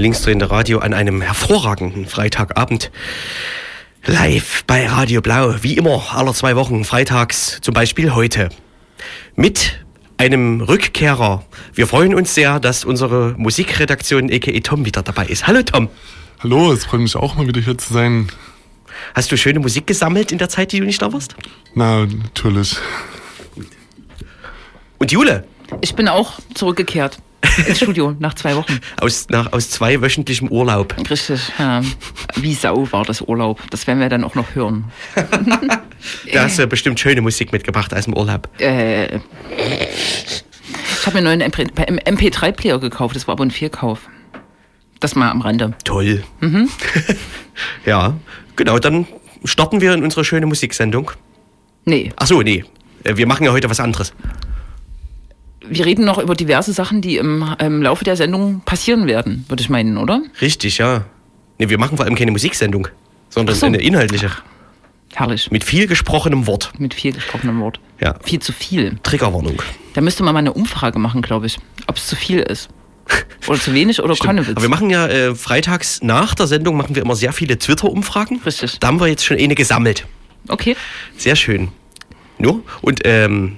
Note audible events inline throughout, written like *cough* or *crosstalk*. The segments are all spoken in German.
linksdrehende Radio an einem hervorragenden Freitagabend. Live bei Radio Blau, wie immer, aller zwei Wochen, freitags, zum Beispiel heute. Mit einem Rückkehrer. Wir freuen uns sehr, dass unsere Musikredaktion a.k.a. Tom wieder dabei ist. Hallo Tom. Hallo, es freut mich auch mal wieder hier zu sein. Hast du schöne Musik gesammelt in der Zeit, die du nicht da warst? Na, natürlich. Und Jule? Ich bin auch zurückgekehrt ins Studio nach zwei Wochen. *laughs* Aus, nach, aus zwei wöchentlichem Urlaub. Richtig, ja. Wie Sau war das Urlaub. Das werden wir dann auch noch hören. *laughs* da hast du bestimmt schöne Musik mitgebracht aus dem Urlaub. Äh, ich habe mir einen neuen MP3-Player gekauft, das war aber ein Vierkauf. Das mal am Rande. Toll. Mhm. *laughs* ja, genau, dann starten wir in unsere schöne Musiksendung. Nee. Ach so, nee. Äh, wir machen ja heute was anderes wir reden noch über diverse Sachen, die im, im Laufe der Sendung passieren werden, würde ich meinen, oder? Richtig, ja. Nee, wir machen vor allem keine Musiksendung, sondern so. eine inhaltliche. Herrlich. Mit viel gesprochenem Wort. Mit viel gesprochenem Wort. Ja. Viel zu viel. Triggerwarnung. Da müsste man mal eine Umfrage machen, glaube ich, ob es zu viel ist. Oder zu wenig oder *laughs* Konnewitz. Aber wir machen ja äh, freitags nach der Sendung machen wir immer sehr viele Twitter-Umfragen. Richtig. Da haben wir jetzt schon eine gesammelt. Okay. Sehr schön. No? Und ähm,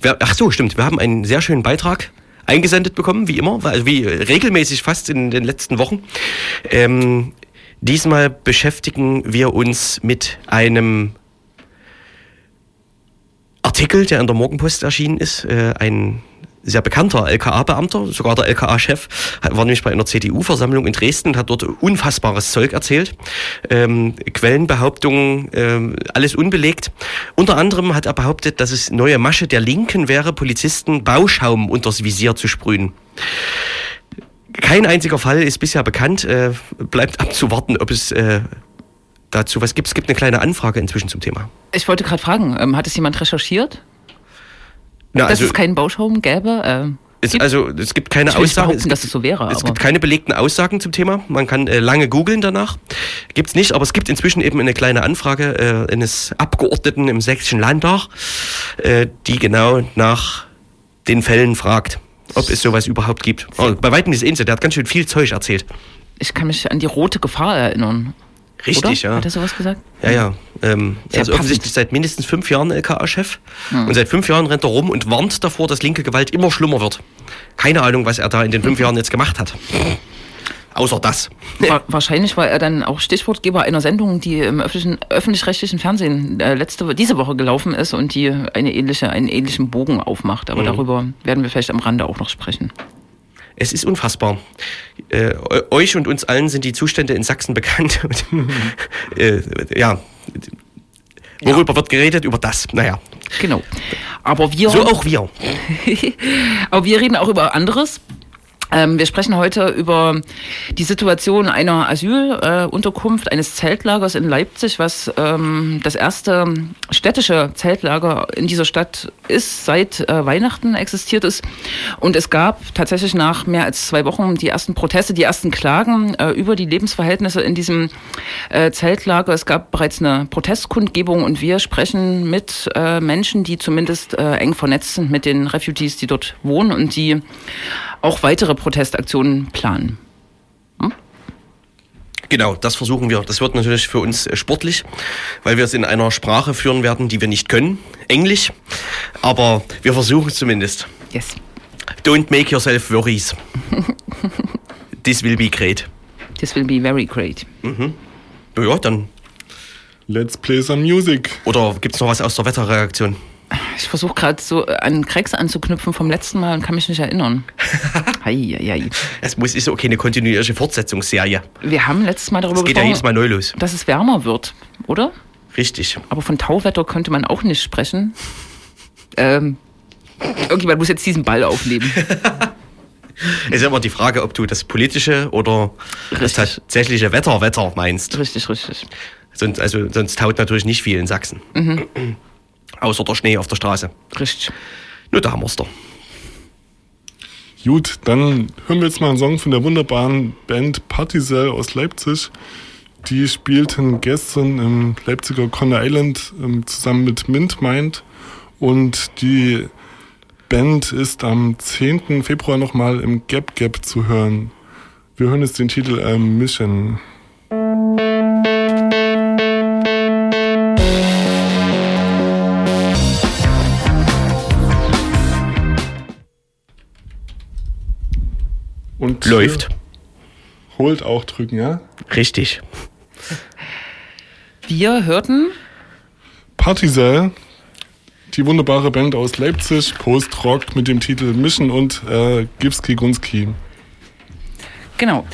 wir, ach so, stimmt. Wir haben einen sehr schönen Beitrag eingesendet bekommen, wie immer, also wie regelmäßig fast in den letzten Wochen. Ähm, diesmal beschäftigen wir uns mit einem Artikel, der in der Morgenpost erschienen ist, äh, ein sehr bekannter LKA-Beamter, sogar der LKA-Chef, war nämlich bei einer CDU-Versammlung in Dresden und hat dort unfassbares Zeug erzählt. Ähm, Quellenbehauptungen, ähm, alles unbelegt. Unter anderem hat er behauptet, dass es neue Masche der Linken wäre, Polizisten Bauschaum unters Visier zu sprühen. Kein einziger Fall ist bisher bekannt. Äh, bleibt abzuwarten, ob es äh, dazu was gibt. Es gibt eine kleine Anfrage inzwischen zum Thema. Ich wollte gerade fragen, ähm, hat es jemand recherchiert? Na, dass also, es keinen Bauschaum gäbe? Äh, es, also es gibt keine Aussagen. Es gibt, so wäre. Es gibt keine belegten Aussagen zum Thema. Man kann äh, lange googeln danach. Gibt es nicht, aber es gibt inzwischen eben eine kleine Anfrage äh, eines Abgeordneten im Sächsischen Landtag, äh, die genau nach den Fällen fragt, ob es sowas überhaupt gibt. Oh, bei weitem ist ähnlich. Der hat ganz schön viel Zeug erzählt. Ich kann mich an die rote Gefahr erinnern. Richtig, Oder? ja. Hat er sowas gesagt? Ja, ja. Ähm, er ist offensichtlich seit mindestens fünf Jahren LKA-Chef. Hm. Und seit fünf Jahren rennt er rum und warnt davor, dass linke Gewalt immer schlimmer wird. Keine Ahnung, was er da in den fünf Jahren jetzt gemacht hat. Außer das. Wahrscheinlich war er dann auch Stichwortgeber einer Sendung, die im öffentlich-rechtlichen Fernsehen äh, letzte, diese Woche gelaufen ist und die eine ähnliche, einen ähnlichen Bogen aufmacht. Aber mhm. darüber werden wir vielleicht am Rande auch noch sprechen. Es ist unfassbar. Äh, euch und uns allen sind die Zustände in Sachsen bekannt. *laughs* äh, ja. Worüber ja. wird geredet? Über das. Naja. Genau. Aber wir. So auch wir. *laughs* Aber wir reden auch über anderes. Ähm, wir sprechen heute über die Situation einer Asylunterkunft, eines Zeltlagers in Leipzig, was ähm, das erste städtische Zeltlager in dieser Stadt ist, seit äh, Weihnachten existiert ist. Und es gab tatsächlich nach mehr als zwei Wochen die ersten Proteste, die ersten Klagen äh, über die Lebensverhältnisse in diesem äh, Zeltlager. Es gab bereits eine Protestkundgebung und wir sprechen mit Menschen, die zumindest eng vernetzt sind mit den Refugees, die dort wohnen und die auch weitere Protestaktionen planen. Hm? Genau, das versuchen wir. Das wird natürlich für uns äh, sportlich, weil wir es in einer Sprache führen werden, die wir nicht können, Englisch. Aber wir versuchen es zumindest. Yes. Don't make yourself worries. *laughs* This will be great. This will be very great. Mhm. Ja, dann. Let's play some music. Oder gibt es noch was aus der Wetterreaktion? Ich versuche gerade so an Cracks anzuknüpfen vom letzten Mal und kann mich nicht erinnern. *laughs* hei, hei, Es muss, ist okay eine kontinuierliche Fortsetzungsserie. Wir haben letztes Mal darüber das geht gesprochen, ja jedes Mal neu los. dass es wärmer wird, oder? Richtig. Aber von Tauwetter könnte man auch nicht sprechen. Ähm, irgendjemand muss jetzt diesen Ball aufnehmen. *laughs* Es ist immer die Frage, ob du das politische oder richtig. das tatsächliche Wetter, Wetter meinst. Richtig, richtig. Sonst, also, sonst taut natürlich nicht viel in Sachsen. Mhm. *clears throat* Außer der Schnee auf der Straße. Richtig. Nur da haben wir's doch. Gut, dann hören wir jetzt mal einen Song von der wunderbaren Band Partisel aus Leipzig. Die spielten gestern im Leipziger Conner Island ähm, zusammen mit Mint Mind. Und die Band ist am 10. Februar nochmal im Gap Gap zu hören. Wir hören jetzt den Titel äh, Mission. Und läuft. Holt auch drücken, ja? Richtig. Wir hörten Partisel, die wunderbare Band aus Leipzig, Post-Rock mit dem Titel Mission und äh, Gipski Gunski. Genau.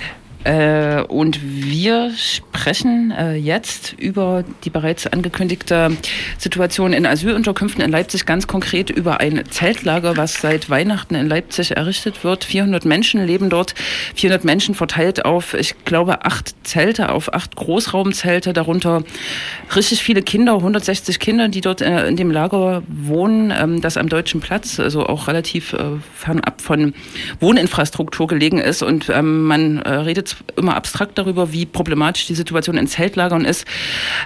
Äh, und wir sprechen äh, jetzt über die bereits angekündigte Situation in Asylunterkünften in Leipzig, ganz konkret über ein Zeltlager, was seit Weihnachten in Leipzig errichtet wird. 400 Menschen leben dort, 400 Menschen verteilt auf, ich glaube, acht Zelte, auf acht Großraumzelte, darunter richtig viele Kinder, 160 Kinder, die dort äh, in dem Lager wohnen, ähm, das am Deutschen Platz, also auch relativ äh, fernab von Wohninfrastruktur gelegen ist. Und ähm, man äh, immer abstrakt darüber, wie problematisch die Situation in Zeltlagern ist.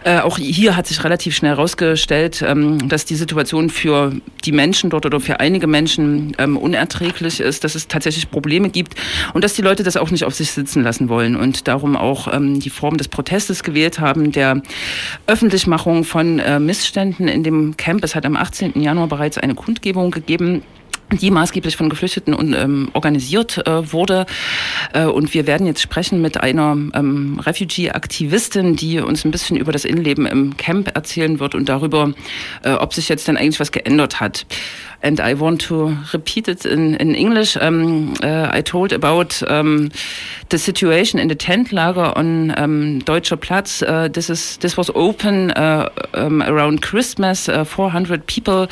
Äh, auch hier hat sich relativ schnell herausgestellt, ähm, dass die Situation für die Menschen dort oder für einige Menschen ähm, unerträglich ist, dass es tatsächlich Probleme gibt und dass die Leute das auch nicht auf sich sitzen lassen wollen und darum auch ähm, die Form des Protestes gewählt haben, der Öffentlichmachung von äh, Missständen in dem Camp. Es hat am 18. Januar bereits eine Kundgebung gegeben die maßgeblich von Geflüchteten und, ähm, organisiert äh, wurde. Äh, und wir werden jetzt sprechen mit einer ähm, Refugee-Aktivistin, die uns ein bisschen über das Innenleben im Camp erzählen wird und darüber, äh, ob sich jetzt denn eigentlich was geändert hat. And I want to repeat it in, in English. Um, uh, I told about um, the situation in the tent lager on um, Deutscher Platz. Uh, this is this was open uh, um, around Christmas. Uh, 400 people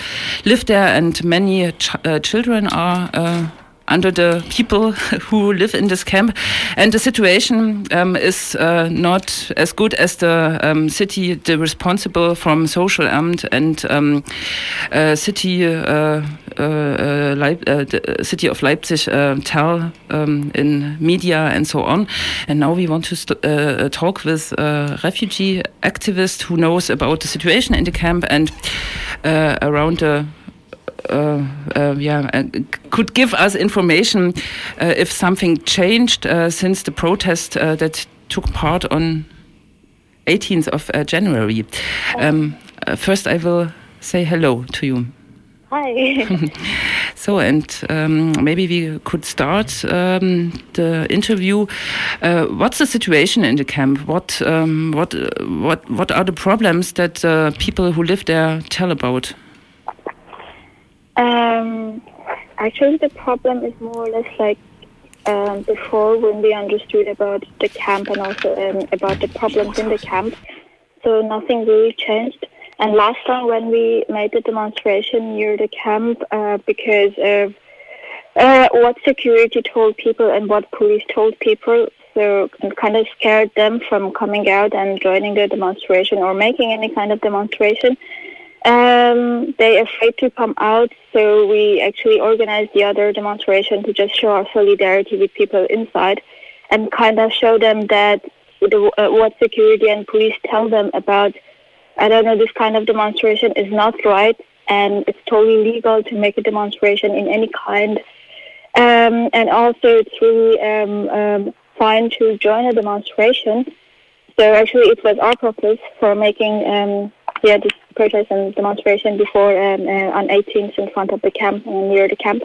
live there, and many ch uh, children are uh, under the people *laughs* who live in this camp. And the situation um, is uh, not as good as the um, city, the responsible from social amt and um, uh, city, uh, uh, uh the city of Leipzig uh, tell um, in media and so on. And now we want to talk with a refugee activist who knows about the situation in the camp and around the uh, uh, yeah, uh, could give us information if something changed since the protest that took part on 18th of January. Um, first, I will say hello to you. Hi. *laughs* so, and um, maybe we could start um, the interview. Uh, what's the situation in the camp? What, um, what, what, what are the problems that uh, people who live there tell about? Um, actually, the problem is more or less like um, before when we understood about the camp and also um, about the problems in the camp. So nothing really changed. And last time when we made the demonstration near the camp, uh, because of uh, what security told people and what police told people, so kind of scared them from coming out and joining the demonstration or making any kind of demonstration. Um, they're afraid to come out, so we actually organized the other demonstration to just show our solidarity with people inside and kind of show them that the, uh, what security and police tell them about, I don't know, this kind of demonstration is not right and it's totally legal to make a demonstration in any kind. Um, and also, it's really um, um fine to join a demonstration. So actually, it was our purpose for making um, yeah, this protest and demonstration before um, uh, on 18th in front of the camp and near the camp.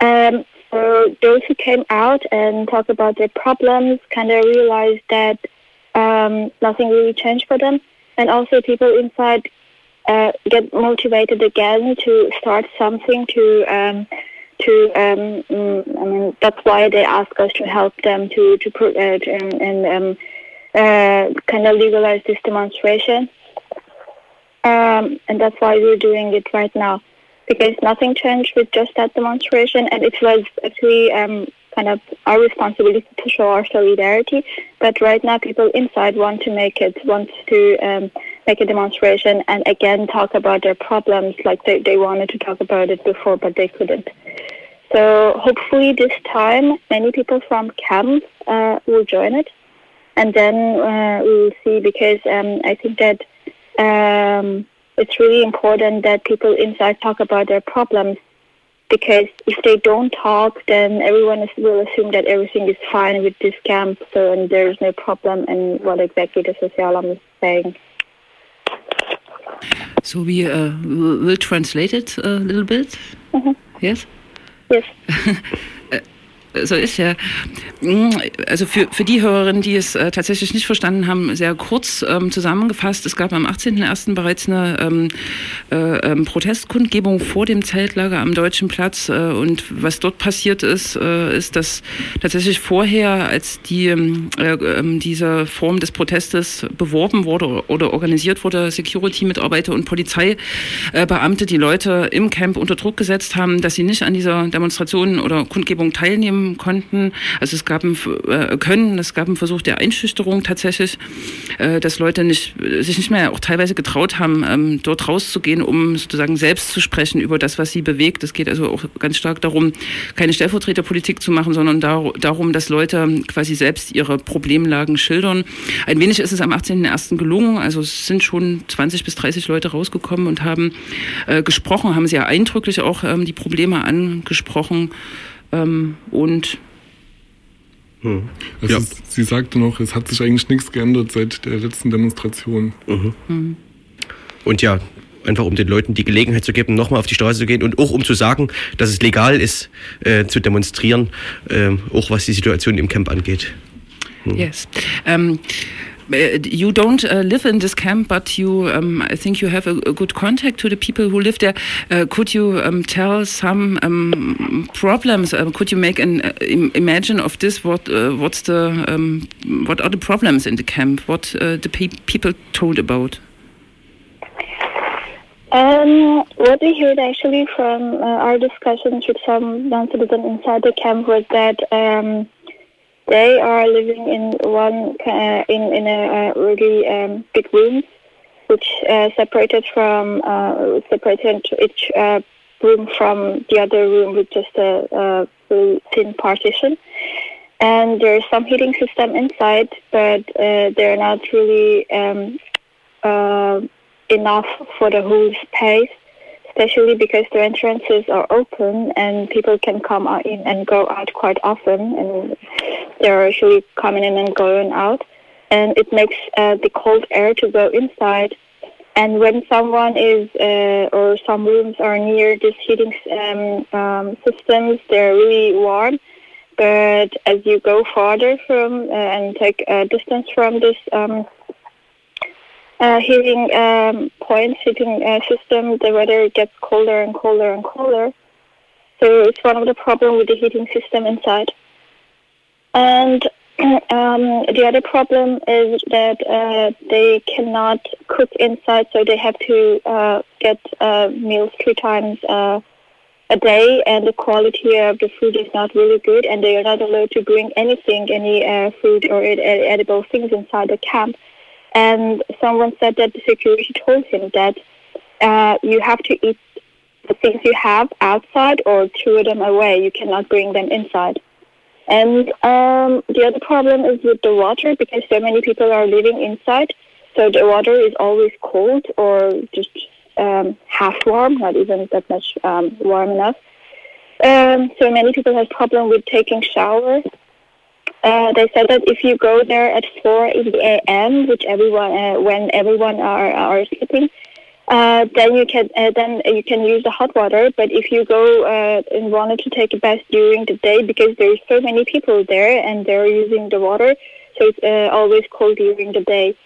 Um, so those who came out and talked about their problems kind of realized that um, nothing really changed for them, and also people inside uh, get motivated again to start something to. Um, to um, mm, I mean that's why they ask us to help them to to, uh, to and, um, uh, kind of legalize this demonstration. Um, and that's why we're doing it right now because nothing changed with just that demonstration, and it was actually um, kind of our responsibility to show our solidarity. But right now, people inside want to make it, want to um, make a demonstration, and again talk about their problems like they, they wanted to talk about it before, but they couldn't. So hopefully, this time, many people from camp uh, will join it, and then uh, we will see because um, I think that um, it's really important that people inside talk about their problems because if they don't talk, then everyone is, will assume that everything is fine with this camp, so and there's no problem, and what exactly the Sozialamt is saying. So we uh, will translate it a little bit. Yes. Yes. *laughs* so ist ja. Mm, Also für, für die Hörerinnen, die es äh, tatsächlich nicht verstanden haben, sehr kurz ähm, zusammengefasst. Es gab am 18.01. bereits eine ähm, äh, ähm, Protestkundgebung vor dem Zeltlager am Deutschen Platz. Äh, und was dort passiert ist, äh, ist, dass tatsächlich vorher, als die, ähm, äh, ähm, diese Form des Protestes beworben wurde oder organisiert wurde, Security-Mitarbeiter und Polizeibeamte die Leute im Camp unter Druck gesetzt haben, dass sie nicht an dieser Demonstration oder Kundgebung teilnehmen konnten. Also es gab ein, äh, können, es gab einen Versuch der Einschüchterung tatsächlich, äh, dass Leute nicht, sich nicht mehr auch teilweise getraut haben, ähm, dort rauszugehen, um sozusagen selbst zu sprechen über das, was sie bewegt. Es geht also auch ganz stark darum, keine Stellvertreterpolitik zu machen, sondern dar darum, dass Leute quasi selbst ihre Problemlagen schildern. Ein wenig ist es am 18.01. gelungen. Also es sind schon 20 bis 30 Leute rausgekommen und haben äh, gesprochen, haben sehr eindrücklich auch ähm, die Probleme angesprochen. Ähm, und Also Ja. sie sagte noch, es hat sich eigentlich nichts geändert seit der letzten Demonstration. Und ja, einfach um den Leuten die Gelegenheit zu geben, nochmal auf die Straße zu gehen und auch um zu sagen, dass es legal ist, äh, zu demonstrieren, äh, auch was die Situation im Camp angeht. Yes. Um, uh, you don't uh, live in this camp, but you, um, I think you have a, a good contact to the people who live there. Uh, could you um, tell some um, problems? Uh, could you make an uh, imagine of this? What what's the um, what are the problems in the camp? What the pe people told about? Um, what we heard actually from uh, our discussions with some non-citizens inside the camp was that um, they are living in one uh, in in a uh, really um, big room, which uh, separated from uh, separated each uh, room from the other room with just a, a thin partition. And there's some heating system inside, but uh, they're not really um, uh, enough for the whole space, especially because the entrances are open and people can come in and go out quite often, and they're actually coming in and going out, and it makes uh, the cold air to go inside. And when someone is uh, or some rooms are near these heating um, um, systems, they're really warm. But as you go farther from uh, and take a distance from this um, uh, heating um, points, heating uh, system, the weather gets colder and colder and colder. So it's one of the problem with the heating system inside. And *clears throat* um, the other problem is that uh, they cannot cook inside, so they have to uh, get uh, meals three times uh, a day, and the quality of the food is not really good, and they are not allowed to bring anything, any uh, food or ed- edible things inside the camp. And someone said that the security told him that uh, you have to eat the things you have outside or throw them away. You cannot bring them inside. And um, the other problem is with the water because so many people are living inside. So the water is always cold or just um, half warm, not even that much um, warm enough. Um, so many people have problem with taking shower. Uh, they said that if you go there at 4 in the a.m., which everyone uh, when everyone are are sleeping, uh, then you can uh, then you can use the hot water. But if you go uh, and wanted to take a bath during the day, because there's so many people there and they're using the water, so it's uh, always cold during the day.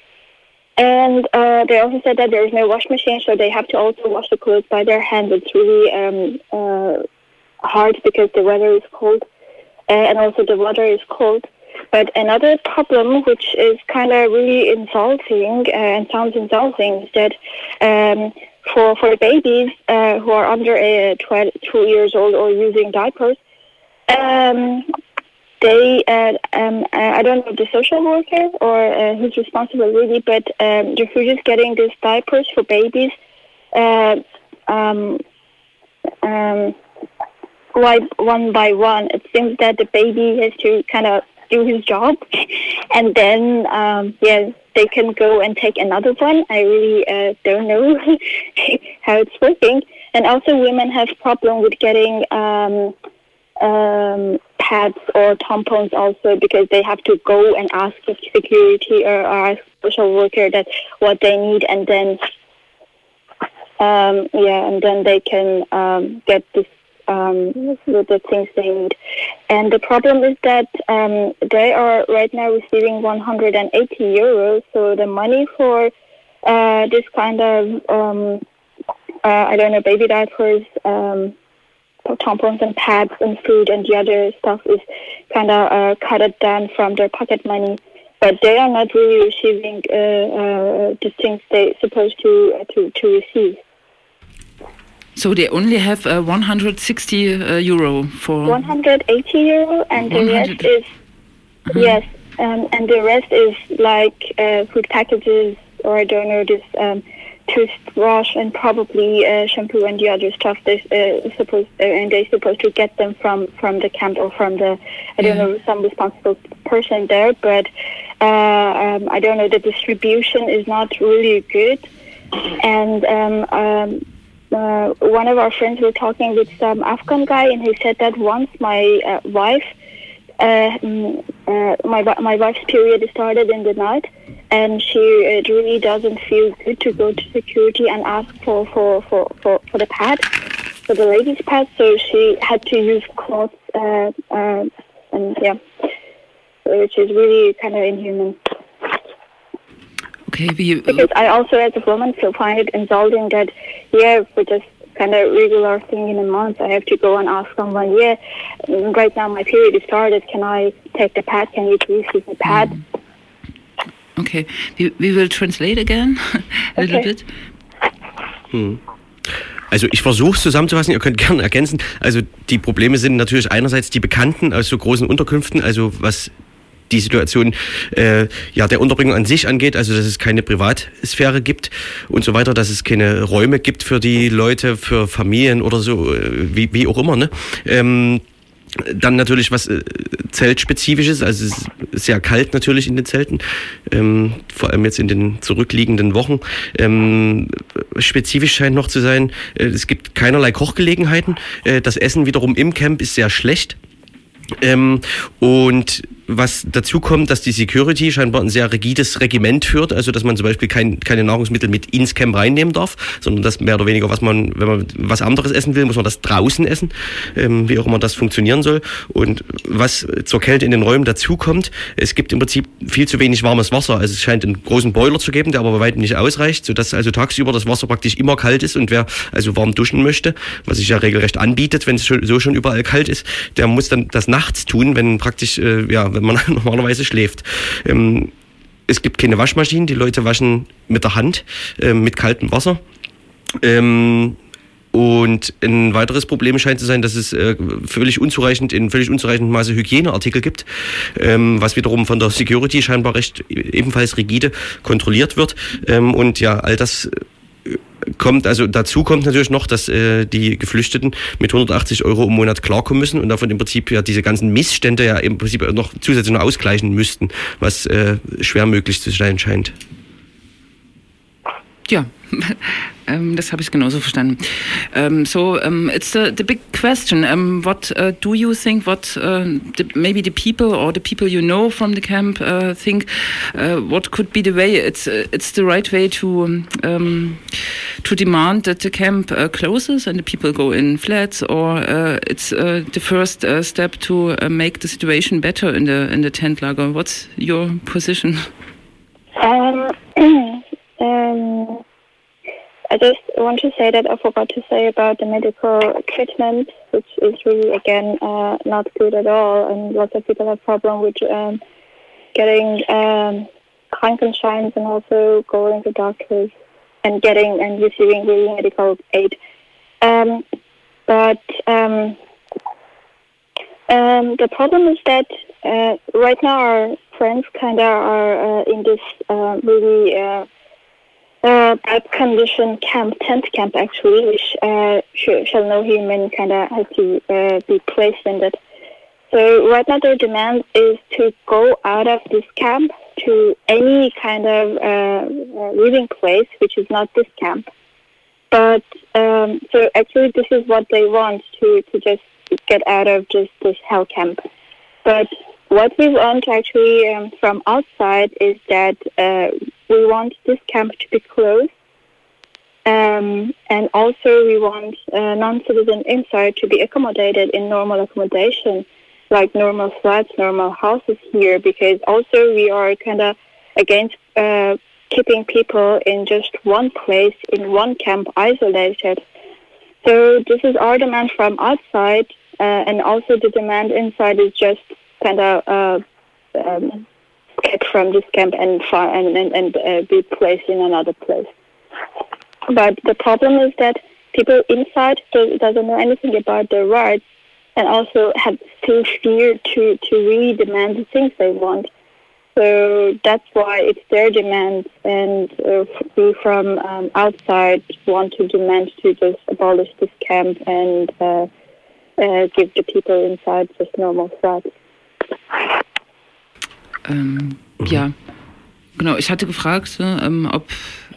And uh, they also said that there is no wash machine, so they have to also wash the clothes by their hands. It's really um, uh, hard because the weather is cold, and also the water is cold. But another problem, which is kind of really insulting uh, and sounds insulting, is that um, for for babies uh, who are under uh, 12, two years old or using diapers, um, they uh, um, uh, I don't know the social worker or uh, who's responsible really, but um, is getting these diapers for babies. One by one. It seems that the baby has to kind of do his job, *laughs* and then um, yeah, they can go and take another one. I really uh, don't know *laughs* how it's working. and also women have problem with getting um, um, pads or tampons also because they have to go and ask security or ask social worker that what they need and then um, yeah and then they can um, get this um, the things they need. And the problem is that um, they are right now receiving 180 euros. So the money for uh, this kind of um, uh, I don't know baby diapers, um, tampons and pads and food and the other stuff is kind of uh, cut down from their pocket money. But they are not really receiving uh, uh, the things they're supposed to uh, to to receive. So they only have uh, 160 uh, euro for 180 euro, and the rest is yes, um, and the rest is like uh, food packages or I don't know this um, toothbrush and probably uh, shampoo and the other stuff. They uh, supposed uh, and they supposed to get them from from the camp or from the I don't know some responsible person there, but uh, um, I don't know the distribution is not really good, and um, um, uh, one of our friends were talking with some Afghan guy, and he said that once my uh, wife, uh, mm, uh, my my wife's period started in the night, and she really doesn't feel good to go to security and ask for for for for, for the pad, for the ladies' pad. So she had to use cloths, uh, uh, and yeah, which is really kind of inhuman. Okay, we, Because I also, as a woman, feel find it insulting that, yeah, for just kind of regular thing in a month, I have to go and ask someone, yeah, mm, right now my period is started. Can I take the pad? Can you please give me pad? okay, we, we will translate again *laughs* a little Okay. bit. Also ich versuche es zusammenzufassen, ihr könnt gerne ergänzen. Also die Probleme sind natürlich einerseits die Bekannten aus so großen Unterkünften, also was die Situation äh, ja der Unterbringung an sich angeht, also dass es keine Privatsphäre gibt und so weiter, dass es keine Räume gibt für die Leute, für Familien oder so, äh, wie, wie auch immer. Ne? Ähm, dann natürlich was äh, Zeltspezifisches, also es ist sehr kalt natürlich in den Zelten, ähm, vor allem jetzt in den zurückliegenden Wochen. Ähm, spezifisch scheint noch zu sein, äh, es gibt keinerlei Kochgelegenheiten. Äh, das Essen wiederum im Camp ist sehr schlecht. Ähm, und was dazu kommt, dass die Security scheinbar ein sehr rigides Regiment führt, also dass man zum Beispiel kein, keine Nahrungsmittel mit ins Camp reinnehmen darf, sondern dass mehr oder weniger, was man, wenn man was anderes essen will, muss man das draußen essen, ähm, wie auch immer das funktionieren soll. Und was zur Kälte in den Räumen dazu kommt, es gibt im Prinzip viel zu wenig warmes Wasser. Also es scheint einen großen Boiler zu geben, der aber bei weitem nicht ausreicht, sodass also tagsüber das Wasser praktisch immer kalt ist und wer also warm duschen möchte, was sich ja regelrecht anbietet, wenn es so schon überall kalt ist, der muss dann das nachts tun, wenn praktisch, äh, ja, wenn man *laughs* normalerweise schläft. Ähm, es gibt keine Waschmaschinen, die Leute waschen mit der Hand, äh, mit kaltem Wasser. Ähm, und ein weiteres Problem scheint zu sein, dass es äh, völlig unzureichend, in völlig unzureichendem Maße Hygieneartikel gibt, ähm, was wiederum von der Security scheinbar recht ebenfalls rigide kontrolliert wird. Ähm, und ja, all das kommt, also dazu kommt natürlich noch, dass äh, die Geflüchteten mit 180 Euro im Monat klarkommen müssen und davon im Prinzip ja diese ganzen Missstände ja im Prinzip noch zusätzlich noch ausgleichen müssten, was äh, schwer möglich zu sein scheint. Ja, *laughs* ähm, das habe ich genauso verstanden. Um, so um, it's the, the big question. Um, what uh, do you think? What uh, the, maybe the people or the people you know from the camp uh, think? Uh, what could be the way? It's uh, it's the right way to um, to demand that the camp uh, closes and the people go in flats, or it's the first step to make the situation better in the in the tent lager. What's your position? Um, *clears throat* um, I just want to say that I forgot to say about the medical treatment, which is really again uh, not good at all, and lots of people have problem with um, getting um, Krankenscheins and also going to doctors and getting and receiving really medical aid. Um, but um, um, the problem is that uh, right now our friends kind of are uh, in this uh, really uh, condition camp, tent camp actually, which uh, sh- shall no human kind of has to uh, be placed in it. So right now their demand is to go out of this camp to any kind of uh, uh, living place, which is not this camp. But um, so actually, this is what they want to to just get out of just this hell camp. But what we want actually um, from outside is that uh, we want this camp to be closed. Um, and also, we want uh, non-citizen inside to be accommodated in normal accommodation, like normal flats, normal houses here. Because also, we are kind of against uh, keeping people in just one place, in one camp, isolated. So this is our demand from outside, uh, and also the demand inside is just kind of uh, um, get from this camp and far and and, and uh, be placed in another place. But the problem is that people inside do, doesn't know anything about their rights, and also have still fear to to really demand the things they want. So that's why it's their demands, and uh, we from um, outside want to demand to just abolish this camp and uh, uh, give the people inside just normal flats. Ähm, ja, genau. Ich hatte gefragt, ähm, ob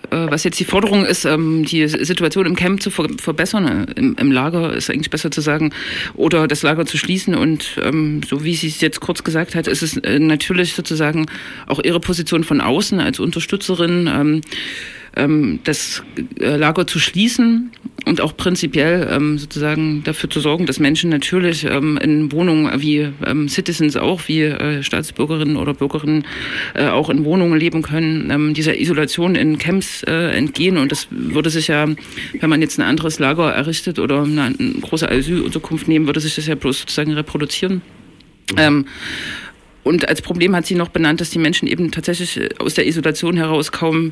äh, was jetzt die Forderung ist, ähm, die Situation im Camp zu verbessern, äh, im, im, Lager ist eigentlich besser zu sagen, oder das Lager zu schließen. Und ähm, so wie sie es jetzt kurz gesagt hat, ist es äh, natürlich sozusagen auch ihre Position von außen als Unterstützerin. Ähm, ähm, das äh, Lager zu schließen und auch prinzipiell ähm, sozusagen dafür zu sorgen, dass Menschen natürlich ähm, in Wohnungen wie ähm, Citizens auch, wie äh, Staatsbürgerinnen oder Bürgerinnen äh, auch in Wohnungen leben können, ähm, dieser Isolation in Camps äh, entgehen. Und das würde sich ja, wenn man jetzt ein anderes Lager errichtet oder eine, eine große Asylunterkunft nehmen, würde sich das ja bloß sozusagen reproduzieren. Ähm, und als Problem hat sie noch benannt, dass die Menschen eben tatsächlich aus der Isolation heraus kaum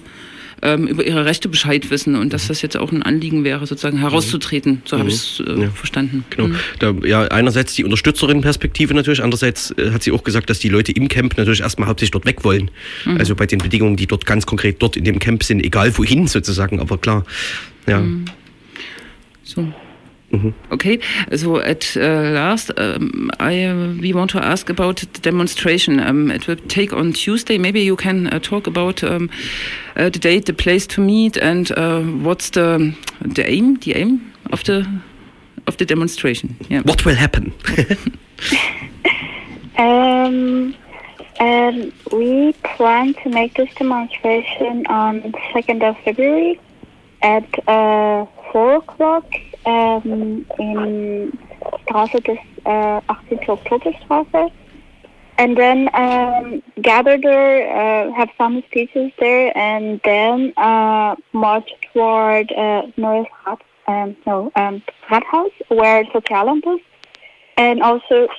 ähm, über ihre Rechte Bescheid wissen und dass das jetzt auch ein Anliegen wäre, sozusagen herauszutreten. So habe mhm. ich es äh, ja. verstanden. Genau. Mhm. Da, ja, einerseits die Unterstützerinnenperspektive natürlich, andererseits äh, hat sie auch gesagt, dass die Leute im Camp natürlich erstmal hauptsächlich dort weg wollen. Mhm. Also bei den Bedingungen, die dort ganz konkret dort in dem Camp sind, egal wohin sozusagen, aber klar. Ja. Mhm. So. Mm-hmm. Okay, so at uh, last, um, I uh, we want to ask about the demonstration. Um, it will take on Tuesday. Maybe you can uh, talk about um, uh, the date, the place to meet, and uh, what's the the aim, the aim of the of the demonstration. Yeah. What will happen? *laughs* um, um, we plan to make this demonstration on second of February at uh, four o'clock um, in Straße des uh, 18. Oktoberstraße. And then um, gather there, uh, have some speeches there, and then uh, march toward uh, Neues Rat, um, no, um, Rathaus, where Sozialamt is, and also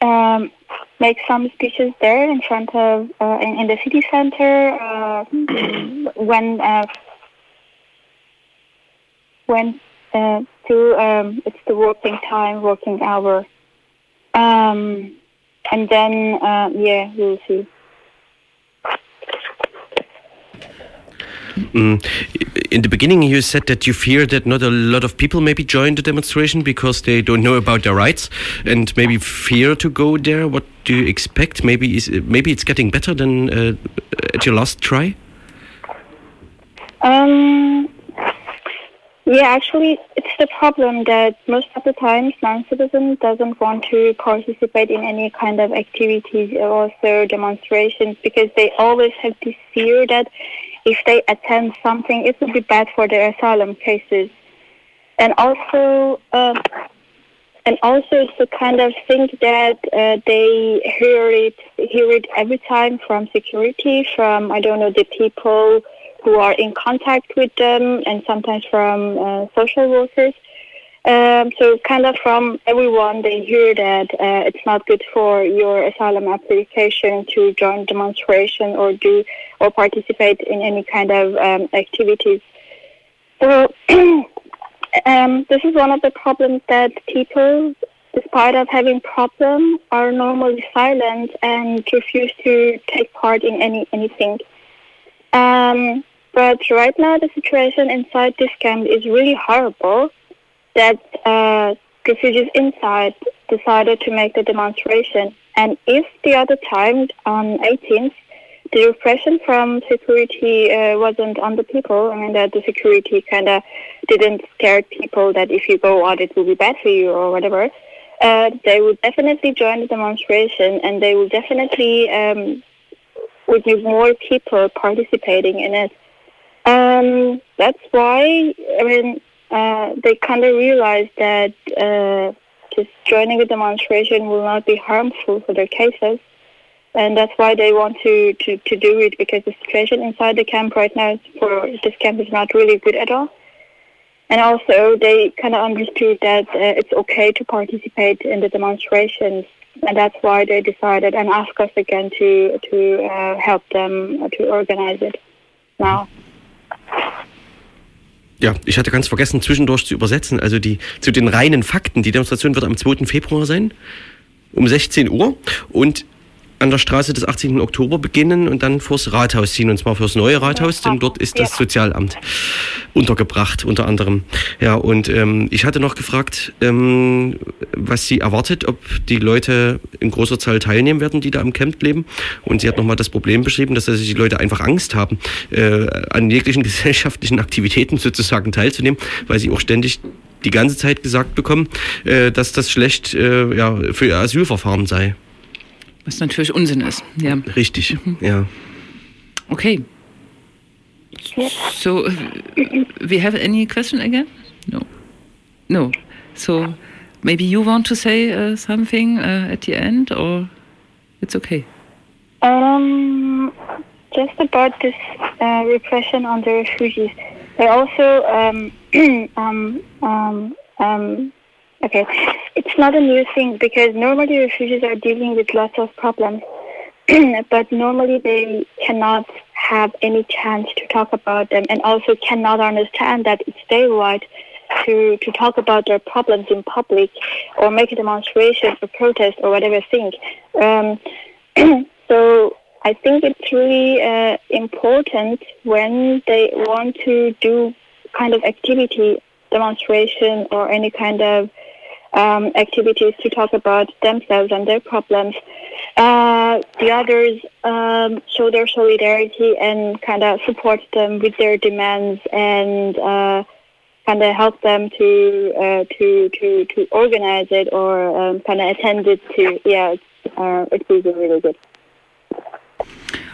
um, make some speeches there in front of uh, in, in, the city center uh, when when uh, to um, it's the working time, working hour, um, and then uh, yeah, we'll see. Mm. In the beginning, you said that you fear that not a lot of people maybe join the demonstration because they don't know about their rights and maybe fear to go there. What do you expect? Maybe is maybe it's getting better than uh, at your last try. Um, yeah, actually, it's the problem that most of the times non-citizen doesn't want to participate in any kind of activities or also demonstrations because they always have this fear that if they attend something, it would be bad for their asylum cases. And also, uh, and also to kind of think that uh, they hear it, hear it every time from security, from I don't know the people who are in contact with them and sometimes from uh, social workers. Um, so kind of from everyone, they hear that uh, it's not good for your asylum application to join demonstration or do or participate in any kind of um, activities. So *clears throat* um, this is one of the problems that people, despite of having problems, are normally silent and refuse to take part in any anything. Um, but right now, the situation inside this camp is really horrible. That uh, refugees inside decided to make the demonstration, and if the other time on 18th the repression from security uh, wasn't on the people. I mean, that the security kind of didn't scare people that if you go out, it will be bad for you or whatever. Uh, they would definitely join the demonstration, and they will definitely um, would need more people participating in it. Um, that's why I mean uh, they kind of realized that uh, just joining a demonstration will not be harmful for their cases and that's why they want to, to, to do it because the situation inside the camp right now for this camp is not really good at all. And also, they kind of understood that uh, it's okay to participate in the demonstrations, and that's why they decided and asked us again to to uh, help them to organize it now. Ja, ich hatte ganz vergessen, zwischendurch zu übersetzen. Also die zu den reinen Fakten. Die Demonstration wird am 2. Februar sein, um 16 Uhr. Und an der Straße des 18. Oktober beginnen und dann vors Rathaus ziehen, und zwar fürs neue Rathaus, denn dort ist das Sozialamt untergebracht, unter anderem. Ja, und ähm, ich hatte noch gefragt, ähm, was sie erwartet, ob die Leute in großer Zahl teilnehmen werden, die da im Camp leben. Und sie hat nochmal das Problem beschrieben, dass die Leute einfach Angst haben, äh, an jeglichen *laughs* gesellschaftlichen Aktivitäten sozusagen teilzunehmen, weil sie auch ständig die ganze Zeit gesagt bekommen, äh, dass das schlecht äh, ja, für ihr Asylverfahren sei. Was natürlich Unsinn ist. Ja. Richtig, mhm. ja. Okay. So, we have any question again? No. No. So, maybe you want to say uh, something uh, at the end, or it's okay? Um, just about this uh, repression on the refugees. They also um, *clears throat* um, um, um Okay, it's not a new thing because normally refugees are dealing with lots of problems, *clears throat* but normally they cannot have any chance to talk about them and also cannot understand that it's their right to, to talk about their problems in public or make a demonstration or protest or whatever thing. Um, *clears throat* so I think it's really uh, important when they want to do kind of activity, demonstration or any kind of um, activities to talk about themselves and their problems. Uh, the others um, show their solidarity and kind of support them with their demands and uh, kind of help them to uh, to to to organize it or um, kind of attend it to. Yeah, uh, it's really really good.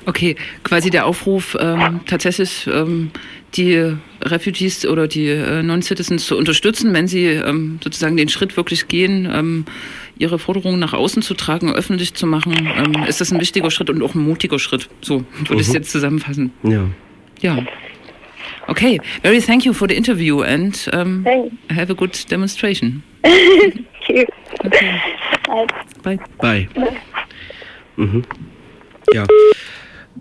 Okay, quasi der Aufruf, ähm, tatsächlich ähm, die Refugees oder die äh, Non-Citizens zu unterstützen, wenn sie ähm, sozusagen den Schritt wirklich gehen, ähm, ihre Forderungen nach außen zu tragen, öffentlich zu machen, ähm, ist das ein wichtiger Schritt und auch ein mutiger Schritt. So würde ich es mhm. jetzt zusammenfassen. Ja. Ja. Okay, very thank you for the interview and um, have a good demonstration. *laughs* thank you. Okay. Bye. Bye. Bye. Mhm. Ja.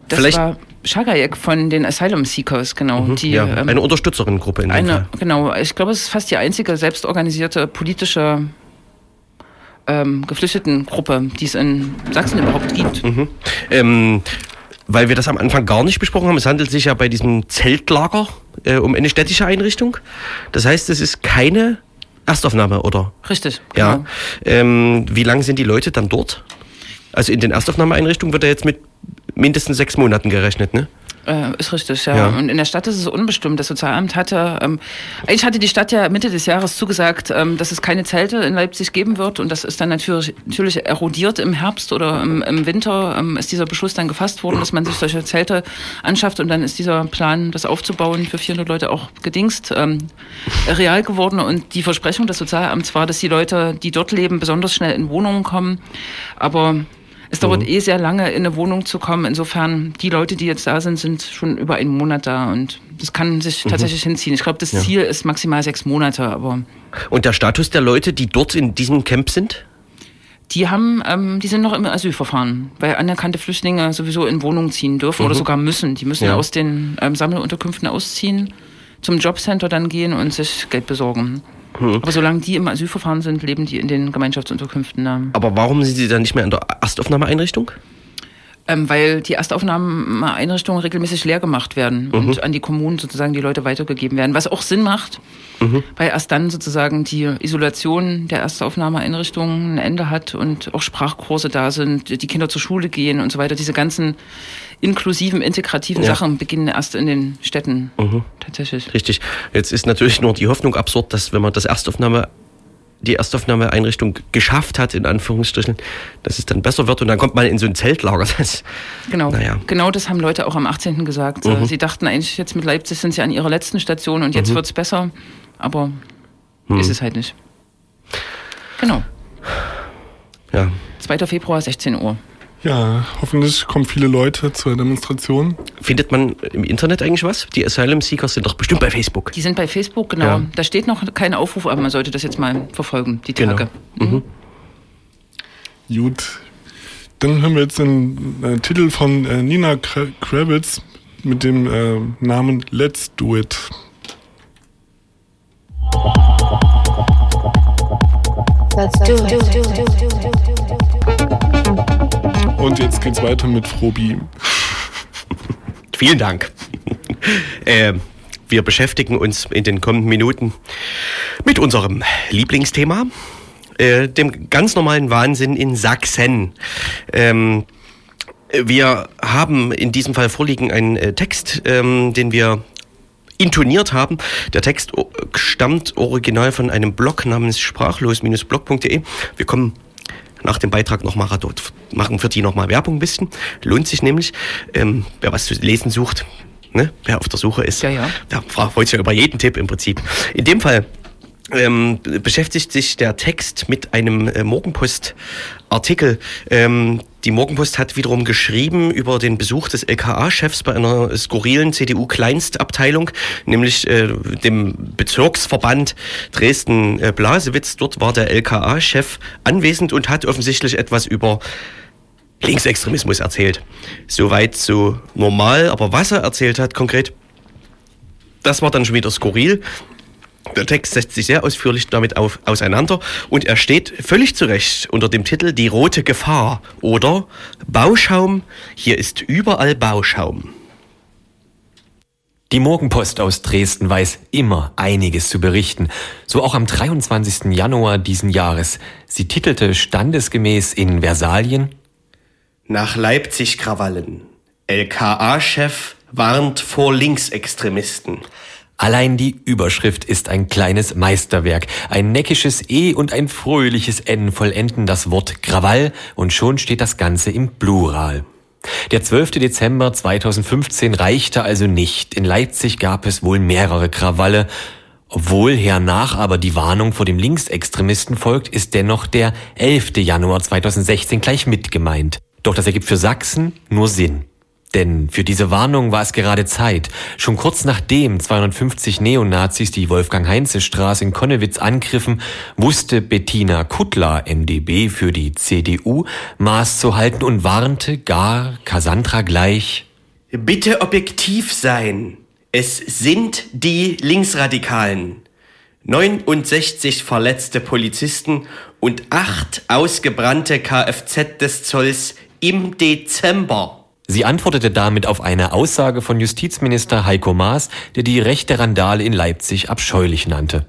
Das Vielleicht war Shagayek von den Asylum Seekers, genau. Mhm, die, ja, ähm, eine Unterstützerinnengruppe in eine, Genau, ich glaube, es ist fast die einzige selbstorganisierte politische ähm, Geflüchtetengruppe, die es in Sachsen überhaupt gibt. Mhm. Ähm, weil wir das am Anfang gar nicht besprochen haben, es handelt sich ja bei diesem Zeltlager äh, um eine städtische Einrichtung. Das heißt, es ist keine Erstaufnahme, oder? Richtig. Ja. Genau. Ähm, wie lange sind die Leute dann dort? Also in den Erstaufnahmeeinrichtungen wird er jetzt mit mindestens sechs Monaten gerechnet, ne? Äh, ist richtig, ja. ja. Und in der Stadt ist es unbestimmt. Das Sozialamt hatte, ähm, eigentlich hatte die Stadt ja Mitte des Jahres zugesagt, ähm, dass es keine Zelte in Leipzig geben wird. Und das ist dann natürlich, natürlich erodiert im Herbst oder im, im Winter ähm, ist dieser Beschluss dann gefasst worden, dass man sich solche Zelte anschafft. Und dann ist dieser Plan, das aufzubauen für 400 Leute auch gedingst ähm, real geworden. Und die Versprechung des Sozialamts war, dass die Leute, die dort leben, besonders schnell in Wohnungen kommen. Aber es dauert mhm. eh sehr lange, in eine Wohnung zu kommen. Insofern, die Leute, die jetzt da sind, sind schon über einen Monat da und das kann sich mhm. tatsächlich hinziehen. Ich glaube, das ja. Ziel ist maximal sechs Monate, aber. Und der Status der Leute, die dort in diesem Camp sind? Die haben, ähm, die sind noch im Asylverfahren, weil anerkannte Flüchtlinge sowieso in Wohnungen ziehen dürfen mhm. oder sogar müssen. Die müssen ja. aus den ähm, Sammelunterkünften ausziehen, zum Jobcenter dann gehen und sich Geld besorgen. Hm. Aber solange die im Asylverfahren sind, leben die in den Gemeinschaftsunterkünften. Aber warum sind sie dann nicht mehr in der Erstaufnahmeeinrichtung? ähm, weil die Erstaufnahmeeinrichtungen regelmäßig leer gemacht werden mhm. und an die Kommunen sozusagen die Leute weitergegeben werden. Was auch Sinn macht, mhm. weil erst dann sozusagen die Isolation der Erstaufnahmeeinrichtungen ein Ende hat und auch Sprachkurse da sind, die Kinder zur Schule gehen und so weiter. Diese ganzen inklusiven, integrativen ja. Sachen beginnen erst in den Städten mhm. tatsächlich. Richtig. Jetzt ist natürlich nur die Hoffnung absurd, dass wenn man das Erstaufnahme die Erstaufnahmeeinrichtung geschafft hat, in Anführungsstrichen, dass es dann besser wird und dann kommt man in so ein Zeltlager. *laughs* Das, genau, naja. genau das haben Leute auch am 18. gesagt. Mhm. Sie dachten eigentlich, jetzt mit Leipzig sind sie an ihrer letzten Station und jetzt mhm. wird es besser, aber mhm. ist es halt nicht. Genau. Ja. 2. Februar, 16 Uhr. Ja, hoffentlich kommen viele Leute zur Demonstration. Findet man im Internet eigentlich was? Die Asylum Seekers sind doch bestimmt bei Facebook. Die sind bei Facebook, genau. Ja. Da steht noch kein Aufruf, aber man sollte das jetzt mal verfolgen, die genau. Tage. Genau. Mhm. Gut. Dann hören wir jetzt den äh, Titel von äh, Nina Kravitz mit dem äh, Namen Let's Do It. Let's do it. Und jetzt geht's weiter mit Frobi. Vielen Dank. äh, wir beschäftigen uns in den kommenden Minuten mit unserem Lieblingsthema, äh, dem ganz normalen Wahnsinn in Sachsen. Ähm, wir haben in diesem Fall vorliegen einen äh, Text, ähm, den wir intoniert haben. Der Text stammt original von einem Blog namens sprachlos-blog.de. Wir kommen nach dem Beitrag nochmal machen für die nochmal Werbung ein bisschen. Lohnt sich nämlich. Ähm, wer was zu lesen sucht, ne? wer auf der Suche ist, ja, ja. der freut sich über jeden Tipp im Prinzip. In dem Fall ähm, beschäftigt sich der Text mit einem äh, Morgenpost-Artikel. Ähm, die Morgenpost hat wiederum geschrieben über den Besuch des LKA-Chefs bei einer skurrilen CDU-Kleinstabteilung, nämlich äh, dem Bezirksverband Dresden-Blasewitz. Dort war der LKA-Chef anwesend und hat offensichtlich etwas über Linksextremismus erzählt. Soweit so normal, aber was er erzählt hat konkret, das war dann schon wieder skurril. Der Text setzt sich sehr ausführlich damit auf, auseinander und er steht völlig zu Recht unter dem Titel Die rote Gefahr oder Bauschaum, hier ist überall Bauschaum. Die Morgenpost aus Dresden weiß immer einiges zu berichten, so auch am 23. Januar diesen Jahres. Sie titelte standesgemäß in Versalien Nach Leipzig Krawallen. LKA-Chef warnt vor Linksextremisten. Allein die Überschrift ist ein kleines Meisterwerk. Ein neckisches E und ein fröhliches N vollenden das Wort Krawall und schon steht das Ganze im Plural. Der 12. Dezember 2015 reichte also nicht. In Leipzig gab es wohl mehrere Krawalle. Obwohl hernach aber die Warnung vor dem Linksextremisten folgt, ist dennoch der 11. Januar 2016 gleich mitgemeint. Doch das ergibt für Sachsen nur Sinn. Denn für diese Warnung war es gerade Zeit. Schon kurz nachdem 250 Neonazis die Wolfgang-Heinze-Straße in Konnewitz angriffen, wusste Bettina Kuttler, MdB für die CDU, Maß zu halten und warnte gar Cassandra gleich. Bitte objektiv sein. Es sind die Linksradikalen. 69 verletzte Polizisten und acht ausgebrannte Kfz des Zolls im Dezember. Sie antwortete damit auf eine Aussage von Justizminister Heiko Maas, der die rechte Randale in Leipzig abscheulich nannte.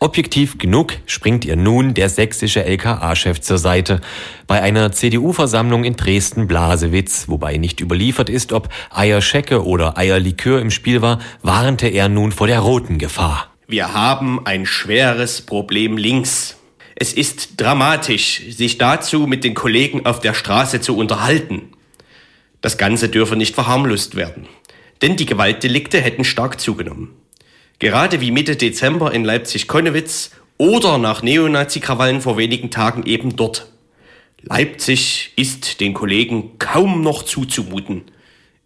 Objektiv genug springt ihr nun der sächsische LKA-Chef zur Seite. Bei einer CDU-Versammlung in Dresden-Blasewitz, wobei nicht überliefert ist, ob Eierschecke oder Eierlikör im Spiel war, warnte er nun vor der roten Gefahr. Wir haben ein schweres Problem links. Es ist dramatisch, sich dazu mit den Kollegen auf der Straße zu unterhalten. Das Ganze dürfe nicht verharmlost werden, denn die Gewaltdelikte hätten stark zugenommen. Gerade wie Mitte Dezember in Leipzig-Konnewitz oder nach Neonazi-Krawallen vor wenigen Tagen eben dort. Leipzig ist den Kollegen kaum noch zuzumuten,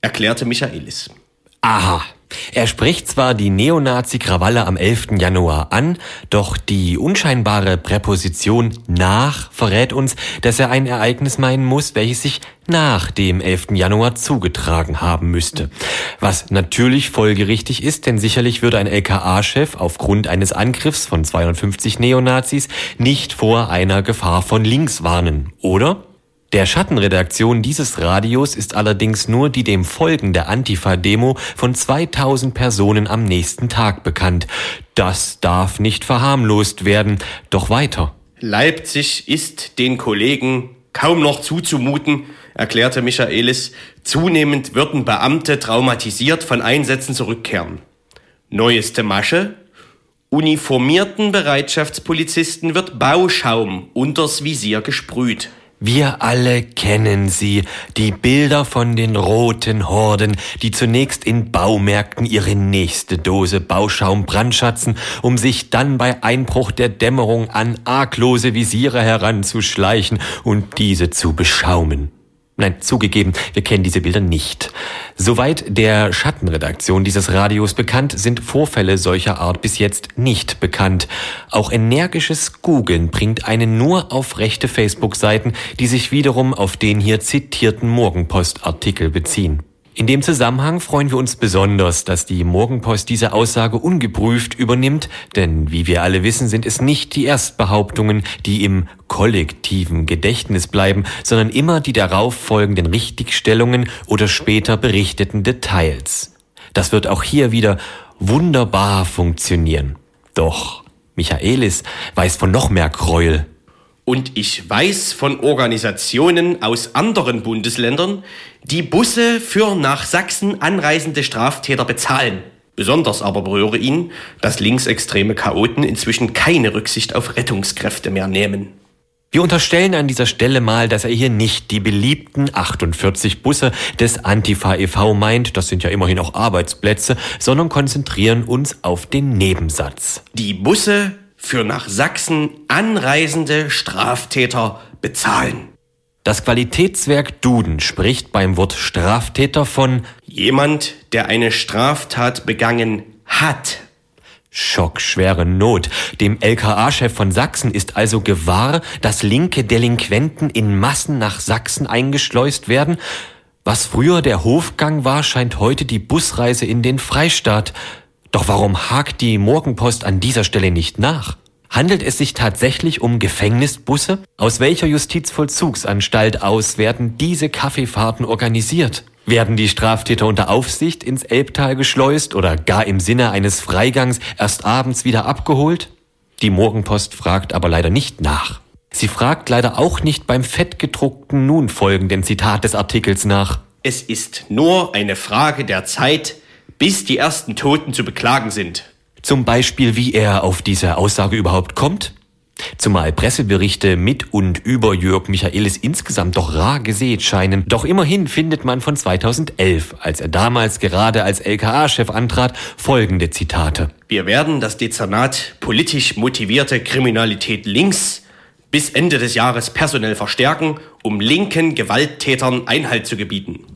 erklärte Michaelis. Aha. Er spricht zwar die Neonazi-Krawalle am 11. Januar an, doch die unscheinbare Präposition nach verrät uns, dass er ein Ereignis meinen muss, welches sich nach dem 11. Januar zugetragen haben müsste. Was natürlich folgerichtig ist, denn sicherlich würde ein LKA-Chef aufgrund eines Angriffs von 250 Neonazis nicht vor einer Gefahr von links warnen, oder? Der Schattenredaktion dieses Radios ist allerdings nur die dem folgende Antifa-Demo von 2000 Personen am nächsten Tag bekannt. Das darf nicht verharmlost werden. Doch weiter. Leipzig ist den Kollegen kaum noch zuzumuten, erklärte Michaelis. Zunehmend würden Beamte traumatisiert von Einsätzen zurückkehren. Neueste Masche. Uniformierten Bereitschaftspolizisten wird Bauschaum unters Visier gesprüht. Wir alle kennen sie, die Bilder von den roten Horden, die zunächst in Baumärkten ihre nächste Dose Bauschaum brandschatzen, um sich dann bei Einbruch der Dämmerung an arglose Visiere heranzuschleichen und diese zu beschaumen. Nein, zugegeben, wir kennen diese Bilder nicht. Soweit der Schattenredaktion dieses Radios bekannt, sind Vorfälle solcher Art bis jetzt nicht bekannt. Auch energisches Googeln bringt einen nur auf rechte Facebook-Seiten, die sich wiederum auf den hier zitierten Morgenpost-Artikel beziehen. In dem Zusammenhang freuen wir uns besonders, dass die Morgenpost diese Aussage ungeprüft übernimmt, denn wie wir alle wissen, sind es nicht die Erstbehauptungen, die im kollektiven Gedächtnis bleiben, sondern immer die darauf folgenden Richtigstellungen oder später berichteten Details. Das wird auch hier wieder wunderbar funktionieren. Doch Michaelis weiß von noch mehr Gräuel. Und ich weiß von Organisationen aus anderen Bundesländern, die Busse für nach Sachsen anreisende Straftäter bezahlen. Besonders aber berühre ihn, dass linksextreme Chaoten inzwischen keine Rücksicht auf Rettungskräfte mehr nehmen. Wir unterstellen an dieser Stelle mal, dass er hier nicht die beliebten 48 Busse des Antifa e.V. meint, das sind ja immerhin auch Arbeitsplätze, sondern konzentrieren uns auf den Nebensatz. Die Busse für nach Sachsen anreisende Straftäter bezahlen. Das Qualitätswerk Duden spricht beim Wort Straftäter von jemand, der eine Straftat begangen hat. Schockschwere Not. Dem LKA-Chef von Sachsen ist also gewahr, dass linke Delinquenten in Massen nach Sachsen eingeschleust werden. Was früher der Hofgang war, scheint heute die Busreise in den Freistaat. Doch warum hakt die Morgenpost an dieser Stelle nicht nach? Handelt es sich tatsächlich um Gefängnisbusse? Aus welcher Justizvollzugsanstalt aus werden diese Kaffeefahrten organisiert? Werden die Straftäter unter Aufsicht ins Elbtal geschleust oder gar im Sinne eines Freigangs erst abends wieder abgeholt? Die Morgenpost fragt aber leider nicht nach. Sie fragt leider auch nicht beim fettgedruckten nun folgenden Zitat des Artikels nach. Es ist nur eine Frage der Zeit, bis die ersten Toten zu beklagen sind. Zum Beispiel, wie er auf diese Aussage überhaupt kommt? Zumal Presseberichte mit und über Jörg Michaelis insgesamt doch rar gesät scheinen. Doch immerhin findet man von 2011, als er damals gerade als LKA-Chef antrat, folgende Zitate. Wir werden das Dezernat politisch motivierte Kriminalität links bis Ende des Jahres personell verstärken, um linken Gewalttätern Einhalt zu gebieten.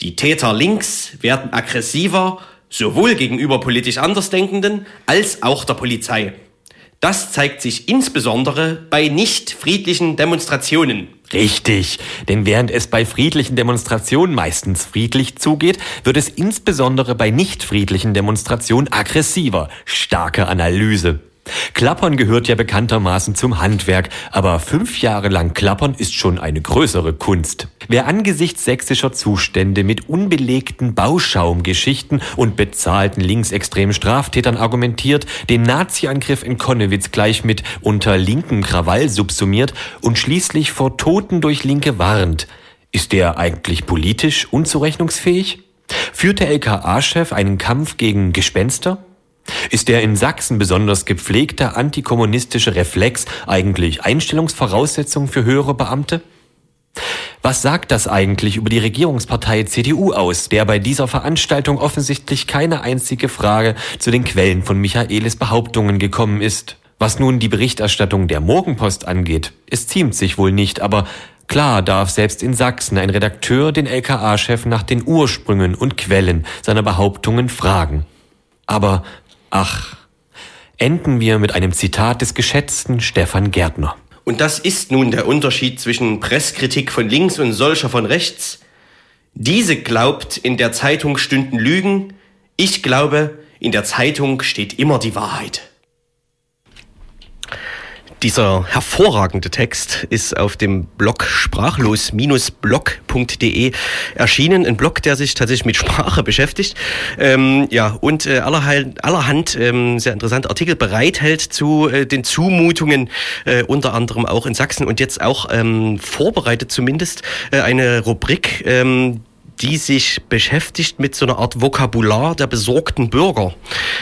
Die Täter links werden aggressiver, sowohl gegenüber politisch Andersdenkenden als auch der Polizei. Das zeigt sich insbesondere bei nicht friedlichen Demonstrationen. Richtig, denn während es bei friedlichen Demonstrationen meistens friedlich zugeht, wird es insbesondere bei nicht friedlichen Demonstrationen aggressiver. Starke Analyse. Klappern gehört ja bekanntermaßen zum Handwerk, aber fünf Jahre lang Klappern ist schon eine größere Kunst. Wer angesichts sächsischer Zustände mit unbelegten Bauschaumgeschichten und bezahlten linksextremen Straftätern argumentiert, den Nazi-Angriff in Konnewitz gleich mit unter linken Krawall subsumiert und schließlich vor Toten durch Linke warnt, ist der eigentlich politisch unzurechnungsfähig? Führt der LKA-Chef einen Kampf gegen Gespenster? Ist der in Sachsen besonders gepflegte antikommunistische Reflex eigentlich Einstellungsvoraussetzung für höhere Beamte? Was sagt das eigentlich über die Regierungspartei CDU aus, der bei dieser Veranstaltung offensichtlich keine einzige Frage zu den Quellen von Michaelis Behauptungen gekommen ist? Was nun die Berichterstattung der Morgenpost angeht, es ziemt sich wohl nicht, aber klar darf selbst in Sachsen ein Redakteur den LKA-Chef nach den Ursprüngen und Quellen seiner Behauptungen fragen. Aber Ach, enden wir mit einem Zitat des geschätzten Stefan Gärtner. Und das ist nun der Unterschied zwischen Presskritik von links und solcher von rechts. Diese glaubt, in der Zeitung stünden Lügen. Ich glaube, in der Zeitung steht immer die Wahrheit. Dieser hervorragende Text ist auf dem Blog sprachlos-blog.de erschienen. Ein Blog, der sich tatsächlich mit Sprache beschäftigt. Ähm, ja, und äh, allerhand, allerhand ähm, sehr interessante Artikel bereithält zu äh, den Zumutungen, äh, unter anderem auch in Sachsen und jetzt auch ähm, vorbereitet zumindest äh, eine Rubrik, ähm, die sich beschäftigt mit so einer Art Vokabular der besorgten Bürger.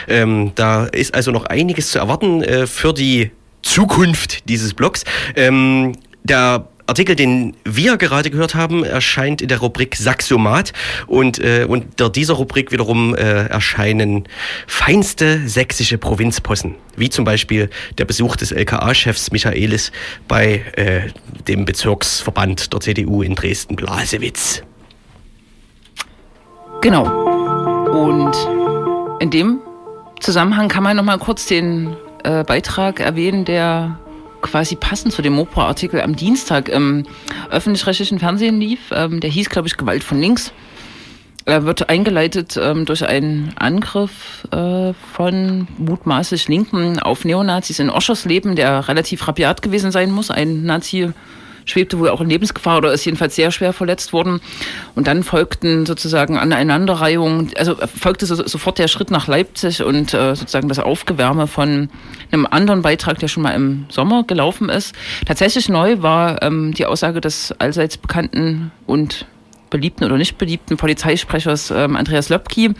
Ähm, da ist also noch einiges zu erwarten äh, für die Zukunft dieses Blogs. Ähm, der Artikel, den wir gerade gehört haben, erscheint in der Rubrik Saxomat und äh, unter dieser Rubrik wiederum äh, erscheinen feinste sächsische Provinzpossen, wie zum Beispiel der Besuch des LKA-Chefs Michaelis bei äh, dem Bezirksverband der CDU in Dresden-Blasewitz. Genau. Und in dem Zusammenhang kann man noch mal kurz den äh, Beitrag erwähnen, der quasi passend zu dem Mopo-Artikel am Dienstag im öffentlich-rechtlichen Fernsehen lief. Ähm, der hieß, glaube ich, Gewalt von links. Er wird eingeleitet ähm, durch einen Angriff äh, von mutmaßlich Linken auf Neonazis in Oschersleben, der relativ rabiat gewesen sein muss. Ein Nazi schwebte wohl auch in Lebensgefahr oder ist jedenfalls sehr schwer verletzt worden. Und dann folgten sozusagen Aneinanderreihungen, also folgte so, sofort der Schritt nach Leipzig und äh, sozusagen das Aufgewärme von einem anderen Beitrag, der schon mal im Sommer gelaufen ist. Tatsächlich neu war ähm, die Aussage des allseits bekannten und beliebten oder nicht beliebten Polizeisprechers ähm, Andreas Löpki,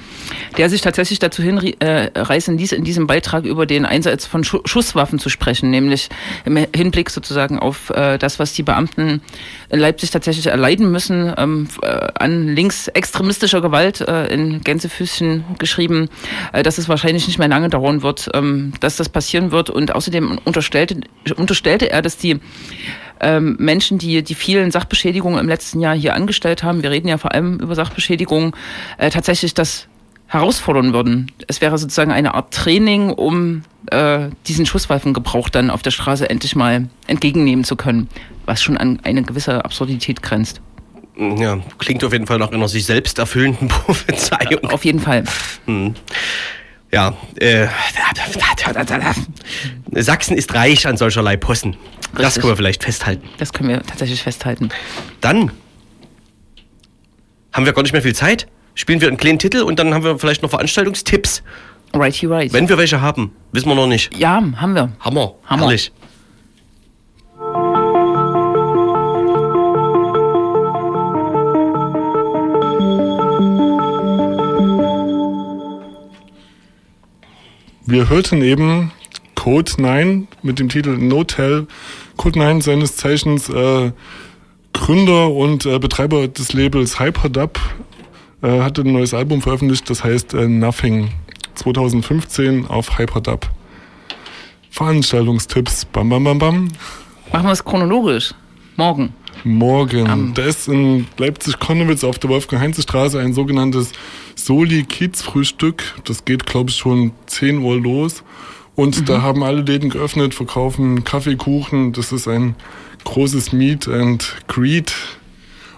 der sich tatsächlich dazu hinreißen äh, ließ, in diesem Beitrag über den Einsatz von Schu Schusswaffen zu sprechen, nämlich im Hinblick sozusagen auf äh, das, was die Beamten in Leipzig tatsächlich erleiden müssen, ähm, äh, an linksextremistischer Gewalt äh, in Gänsefüßchen geschrieben, äh, dass es wahrscheinlich nicht mehr lange dauern wird, ähm, dass das passieren wird. Und außerdem unterstellte, unterstellte er, dass die ähm, Menschen, die die vielen Sachbeschädigungen im letzten Jahr hier angestellt haben, wir reden ja vor allem über Sachbeschädigungen, äh, tatsächlich das herausfordern würden. Es wäre sozusagen eine Art Training, um äh, diesen Schusswaffengebrauch dann auf der Straße endlich mal entgegennehmen zu können, was schon an eine gewisse Absurdität grenzt. Ja, klingt auf jeden Fall nach einer sich selbst erfüllenden *laughs* Prophezeiung. Auf jeden Fall. Hm. Ja, äh, Sachsen ist reich an solcherlei Possen. Richtig. Das können wir vielleicht festhalten. Das können wir tatsächlich festhalten. Dann haben wir gar nicht mehr viel Zeit. Spielen wir einen kleinen Titel und dann haben wir vielleicht noch Veranstaltungstipps. Righty right. Wenn wir welche haben, wissen wir noch nicht. Ja, haben wir. Hammer. Hammer. Herrlich. Wir hörten eben Code 9 mit dem Titel No Tell. Code 9 seines Zeichens äh, Gründer und äh, Betreiber des Labels Hyperdub äh, hatte ein neues Album veröffentlicht, das heißt äh, Nothing 2015 auf Hyperdub. Veranstaltungstipps, bam bam bam bam. Machen wir es chronologisch. Morgen. Morgen. Um. Da ist in Leipzig-Konnewitz auf der Wolfgang-Heinze-Straße ein sogenanntes Soli-Kiez-Frühstück. Das geht, glaube ich, schon 10 Uhr los. Und mhm. da haben alle Läden geöffnet, verkaufen Kaffee, Kuchen. Das ist ein großes Meet and Greet.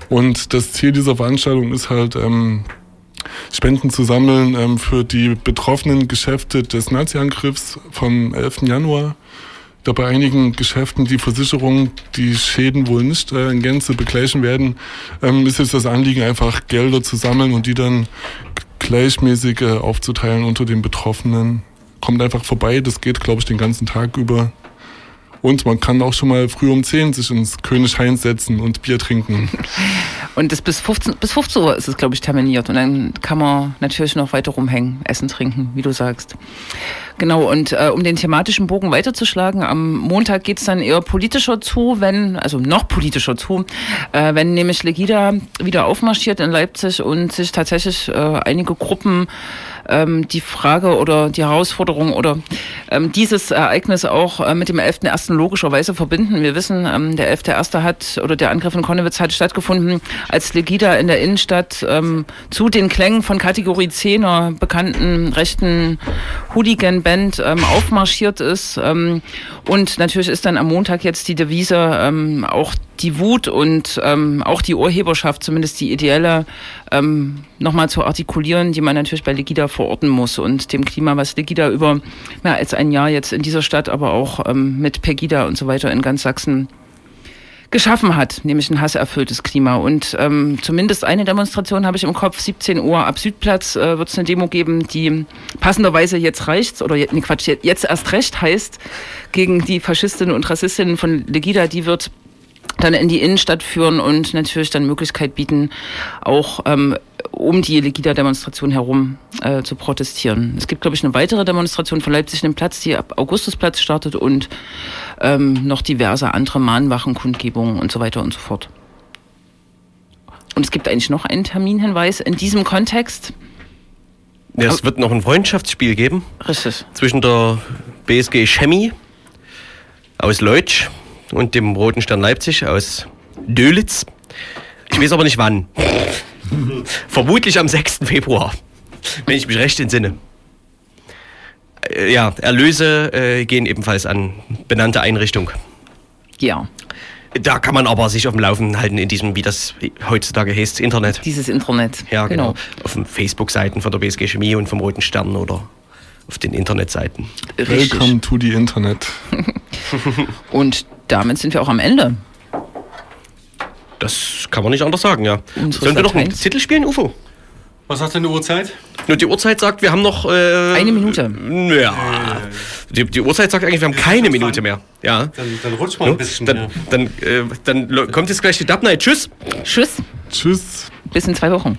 Und das Ziel dieser Veranstaltung ist halt, ähm, Spenden zu sammeln ähm, für die betroffenen Geschäfte des Nazi-Angriffs vom 11. Januar da bei einigen Geschäften die Versicherung die Schäden wohl nicht äh, in Gänze begleichen werden, ähm, ist jetzt das Anliegen einfach Gelder zu sammeln und die dann gleichmäßig äh, aufzuteilen unter den Betroffenen. Kommt einfach vorbei, das geht, glaube ich, den ganzen Tag über. Und man kann auch schon mal früh um 10 sich ins König Heinz setzen und Bier trinken. *laughs* Und das bis 15, bis 15 Uhr ist es, glaube ich, terminiert. Und dann kann man natürlich noch weiter rumhängen, essen, trinken, wie du sagst. Genau, und äh, um den thematischen Bogen weiterzuschlagen, am Montag geht's dann eher politischer zu, wenn, also noch politischer zu, äh, wenn nämlich Legida wieder aufmarschiert in Leipzig und sich tatsächlich äh, einige Gruppen ähm, die Frage oder die Herausforderung oder ähm, dieses Ereignis auch äh, mit dem 11.1. logischerweise verbinden. Wir wissen, ähm, der 11.1. hat oder der Angriff in Konnewitz hat stattgefunden, als Legida in der Innenstadt ähm, zu den Klängen von Kategorie 10 er bekannten rechten Hooligan-Band ähm, aufmarschiert ist. Ähm, und natürlich ist dann am Montag jetzt die Devise ähm, auch die Wut und ähm, auch die Urheberschaft, zumindest die ideelle, ähm, nochmal zu artikulieren, die man natürlich bei Legida verorten muss und dem Klima, was Legida über mehr als ein Jahr jetzt in dieser Stadt, aber auch ähm, mit Pegida und so weiter in ganz Sachsen geschaffen hat, nämlich ein hasserfülltes Klima. Und ähm, zumindest eine Demonstration habe ich im Kopf, 17 Uhr ab Südplatz äh, wird es eine Demo geben, die passenderweise jetzt reicht, oder nee, Quatsch, jetzt erst recht heißt, gegen die Faschistinnen und Rassistinnen von Legida, die wird dann in die Innenstadt führen und natürlich dann Möglichkeit bieten, auch ähm, um die Legida-Demonstration herum äh, zu protestieren. Es gibt, glaube ich, eine weitere Demonstration von Leipzig im Platz, die ab Augustusplatz startet und ähm, noch diverse andere Mahnwachen, Kundgebungen und so weiter und so fort. Und es gibt eigentlich noch einen Terminhinweis in diesem Kontext. Ja, es wird noch ein Freundschaftsspiel geben. Richtig. Zwischen der BSG Chemie aus Leutsch und dem Roten Stern Leipzig aus Dölitz. Ich weiß aber nicht wann. Vermutlich am 6. Februar, wenn ich mich recht entsinne. Äh, ja, Erlöse äh, gehen ebenfalls an benannte Einrichtung. Ja. Da kann man aber sich auf dem Laufenden halten in diesem, wie das heutzutage heißt, Internet. Dieses Internet. Ja, genau. genau. Auf den Facebook-Seiten von der BSG Chemie und vom Roten Stern oder auf den Internetseiten. Richtig. Welcome to the Internet. *laughs* und damit sind wir auch am Ende. Das kann man nicht anders sagen, ja. Unsere Sollen wir noch einen Titel spielen, UFO? Was sagt denn die Uhrzeit? Nur die Uhrzeit sagt, wir haben noch. Äh, eine Minute. Ja. Die, die, Uhrzeit sagt eigentlich, wir haben ja, keine Minute mehr. Ja. Dann, dann rutscht mal ein bisschen. Dann, ja. dann, äh, dann kommt jetzt gleich die Dub Night. Tschüss. Tschüss. Tschüss. Bis in zwei Wochen.